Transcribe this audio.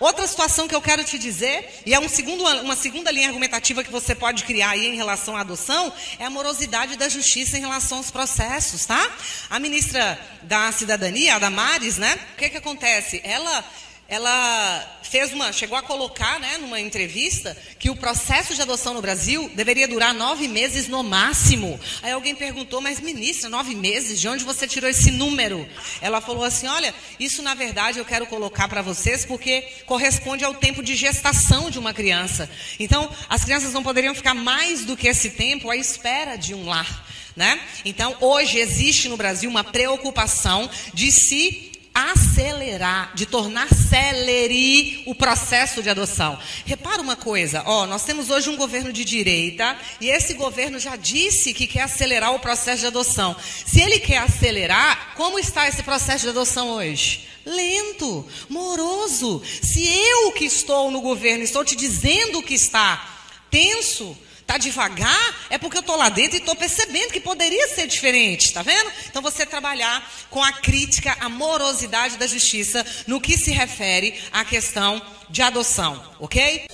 Outra situação que eu quero te dizer, e é um segundo, uma segunda linha argumentativa que você pode criar aí em relação à adoção, é a morosidade da justiça em relação aos processos, tá? A ministra da Cidadania, a Damares, né? O que que acontece? Ela ela fez uma, chegou a colocar, né, numa entrevista, que o processo de adoção no Brasil deveria durar nove meses no máximo. Aí alguém perguntou, mas ministra, nove meses? De onde você tirou esse número? Ela falou assim, olha, isso na verdade eu quero colocar para vocês porque corresponde ao tempo de gestação de uma criança. Então, as crianças não poderiam ficar mais do que esse tempo à espera de um lar. Né? Então, hoje existe no Brasil uma preocupação de se acelerar, de tornar celere o processo de adoção. Repara uma coisa, ó, nós temos hoje um governo de direita e esse governo já disse que quer acelerar o processo de adoção. Se ele quer acelerar, como está esse processo de adoção hoje? Lento, moroso. Se eu que estou no governo estou te dizendo que está tenso, Está devagar, é porque eu estou lá dentro e estou percebendo que poderia ser diferente, está vendo? Então você trabalhar com a crítica, a morosidade da justiça no que se refere à questão de adoção, ok?